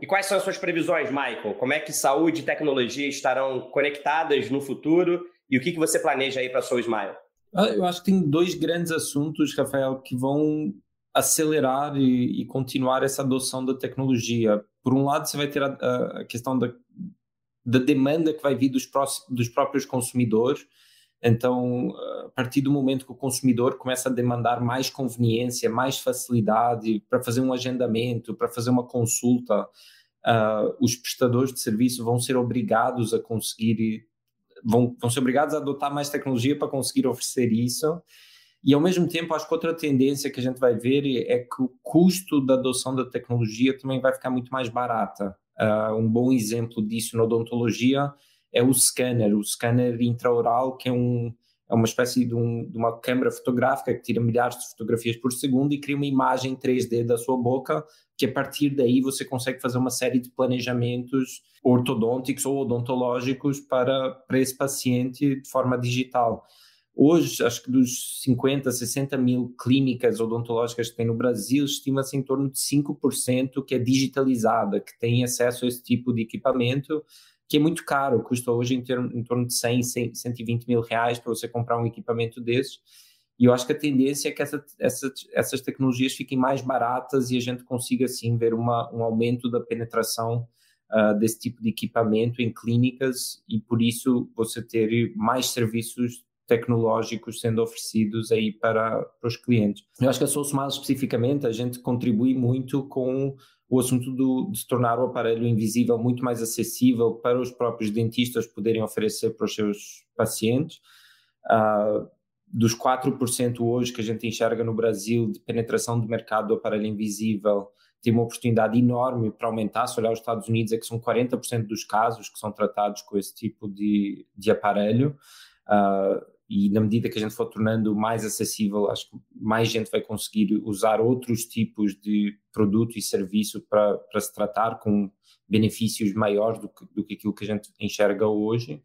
E quais são as suas previsões, Michael? Como é que saúde e tecnologia estarão conectadas no futuro? E o que, que você planeja aí para a Soul Smile? Ah, eu acho que tem dois grandes assuntos, Rafael, que vão acelerar e, e continuar essa adoção da tecnologia. Por um lado, você vai ter a, a questão da, da demanda que vai vir dos, pró dos próprios consumidores, então, a partir do momento que o consumidor começa a demandar mais conveniência, mais facilidade para fazer um agendamento, para fazer uma consulta, uh, os prestadores de serviço vão ser obrigados a conseguir, vão, vão ser obrigados a adotar mais tecnologia para conseguir oferecer isso. E ao mesmo tempo, acho que outra tendência que a gente vai ver é que o custo da adoção da tecnologia também vai ficar muito mais barata. Uh, um bom exemplo disso na odontologia é o scanner, o scanner intraoral, que é, um, é uma espécie de, um, de, uma câmera fotográfica que tira milhares de fotografias por segundo e cria uma imagem 3D da sua boca, que a partir daí você consegue fazer uma série de planejamentos ortodônticos ou odontológicos para, para esse paciente de forma digital. Hoje, acho que dos 50, 60 mil clínicas odontológicas que tem no Brasil, estima-se em torno de 5% que é digitalizada, que tem acesso a esse tipo de equipamento que é muito caro, custa hoje em, em torno de 100, 100, 120 mil reais para você comprar um equipamento desses. E eu acho que a tendência é que essa, essa, essas tecnologias fiquem mais baratas e a gente consiga, assim, ver uma, um aumento da penetração uh, desse tipo de equipamento em clínicas e, por isso, você ter mais serviços tecnológicos sendo oferecidos aí para, para os clientes. Eu acho que a SoulSmile especificamente, a gente contribui muito com o assunto do, de se tornar o aparelho invisível muito mais acessível para os próprios dentistas poderem oferecer para os seus pacientes. Uh, dos 4% hoje que a gente enxerga no Brasil de penetração do mercado do aparelho invisível, tem uma oportunidade enorme para aumentar. Se olhar os Estados Unidos, é que são 40% dos casos que são tratados com esse tipo de, de aparelho. Uh, e na medida que a gente for tornando mais acessível, acho que mais gente vai conseguir usar outros tipos de produto e serviço para, para se tratar com benefícios maiores do que, do que aquilo que a gente enxerga hoje.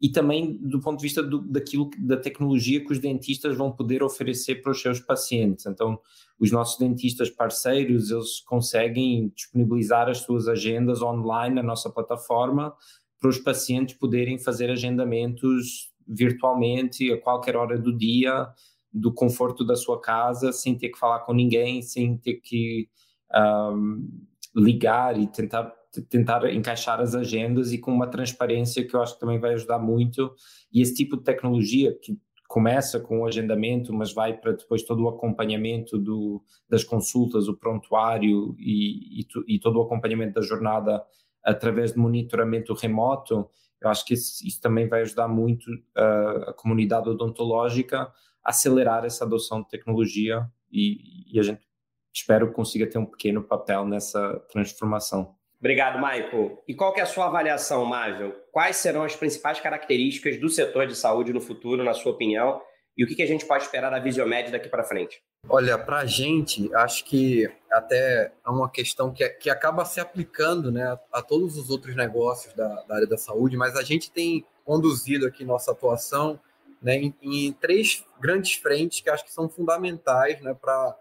E também do ponto de vista do, daquilo, da tecnologia que os dentistas vão poder oferecer para os seus pacientes. Então, os nossos dentistas parceiros, eles conseguem disponibilizar as suas agendas online na nossa plataforma para os pacientes poderem fazer agendamentos virtualmente a qualquer hora do dia, do conforto da sua casa, sem ter que falar com ninguém, sem ter que um, ligar e tentar tentar encaixar as agendas e com uma transparência que eu acho que também vai ajudar muito. E esse tipo de tecnologia que começa com o agendamento, mas vai para depois todo o acompanhamento do, das consultas, o prontuário e, e, e todo o acompanhamento da jornada através de monitoramento remoto, eu acho que isso, isso também vai ajudar muito uh, a comunidade odontológica a acelerar essa adoção de tecnologia e, e a gente espero que consiga ter um pequeno papel nessa transformação. Obrigado, Michael. E qual que é a sua avaliação, Mável? Quais serão as principais características do setor de saúde no futuro, na sua opinião? E o que, que a gente pode esperar da Visiomed daqui para frente? Olha, para a gente, acho que até é uma questão que, que acaba se aplicando né, a, a todos os outros negócios da, da, área da saúde, mas a gente tem conduzido aqui nossa atuação né, em, em três grandes frentes que acho que são fundamentais, né, para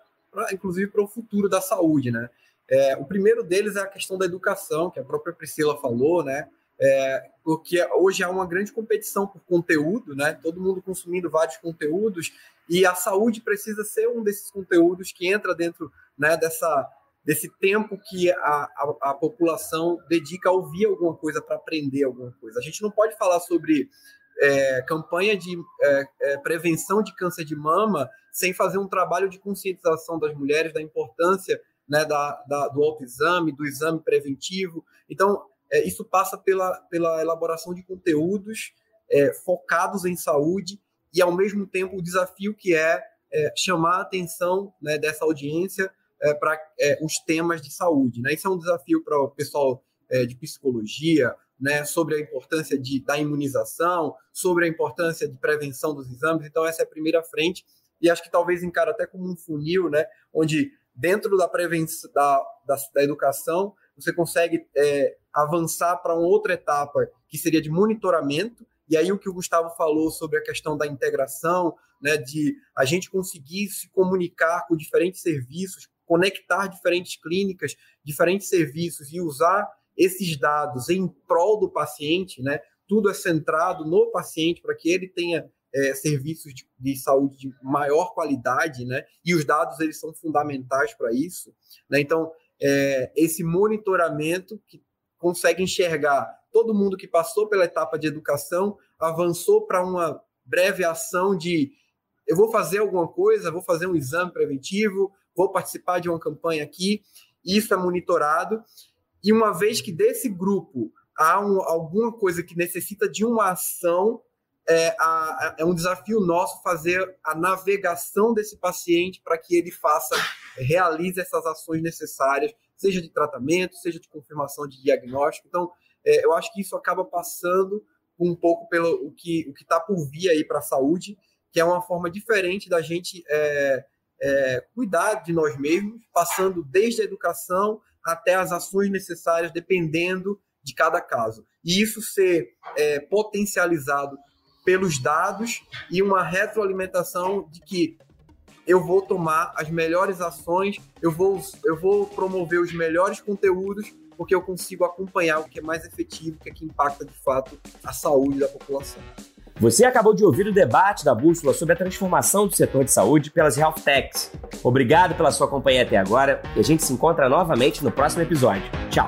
inclusive para o futuro da saúde. Né? É, o primeiro deles é a questão da educação, que a própria Priscila falou, né? É, porque hoje há uma grande competição por conteúdo, né? Todo mundo consumindo vários conteúdos e a saúde precisa ser um desses conteúdos que entra dentro né, dessa, desse tempo que a, a, a população dedica a ouvir alguma coisa para aprender alguma coisa. A gente não pode falar sobre é, campanha de é, é, prevenção de câncer de mama sem fazer um trabalho de conscientização das mulheres da importância né, da, da, do autoexame, do exame preventivo. Então, é, isso passa pela, pela elaboração de conteúdos é, focados em saúde e, ao mesmo tempo, o desafio que é, é chamar a atenção né, dessa audiência é, para é, os temas de saúde. Né? Isso é um desafio para o pessoal é, de psicologia, né, sobre a importância de, da imunização, sobre a importância de prevenção dos exames. Então, essa é a primeira frente. E acho que talvez encara até como um funil, né, onde dentro da prevenção da, da, da educação, você consegue é, avançar para uma outra etapa que seria de monitoramento. E aí o que o Gustavo falou sobre a questão da integração, né, de a gente conseguir se comunicar com diferentes serviços, conectar diferentes clínicas, diferentes serviços e usar esses dados em prol do paciente, né? Tudo é centrado no paciente para que ele tenha é, serviços de, de, saúde de maior qualidade, né? E os dados eles são fundamentais para isso, né? Então é, esse monitoramento que consegue enxergar todo mundo que passou pela etapa de educação avançou para uma breve ação de eu vou fazer alguma coisa, vou fazer um exame preventivo, vou participar de uma campanha aqui, isso é monitorado e uma vez que desse grupo há um, alguma coisa que necessita de uma ação é, a, é um desafio nosso fazer a navegação desse paciente para que ele faça, realize essas ações necessárias, seja de tratamento, seja de confirmação de diagnóstico. Então, é, eu acho que isso acaba passando um pouco pelo o que o está por vir aí para a saúde, que é uma forma diferente da gente é, é, cuidar de nós mesmos, passando desde a educação até as ações necessárias, dependendo de cada caso. E isso ser é, potencializado pelos dados e uma retroalimentação de que eu vou tomar as melhores ações, eu vou, eu vou promover os melhores conteúdos, porque eu consigo acompanhar o que é mais efetivo, o que é que impacta de fato a saúde da população. Você acabou de ouvir o debate da Bússola sobre a transformação do setor de saúde pelas Health Techs. Obrigado pela sua companhia até agora e a gente se encontra novamente no próximo episódio. Tchau!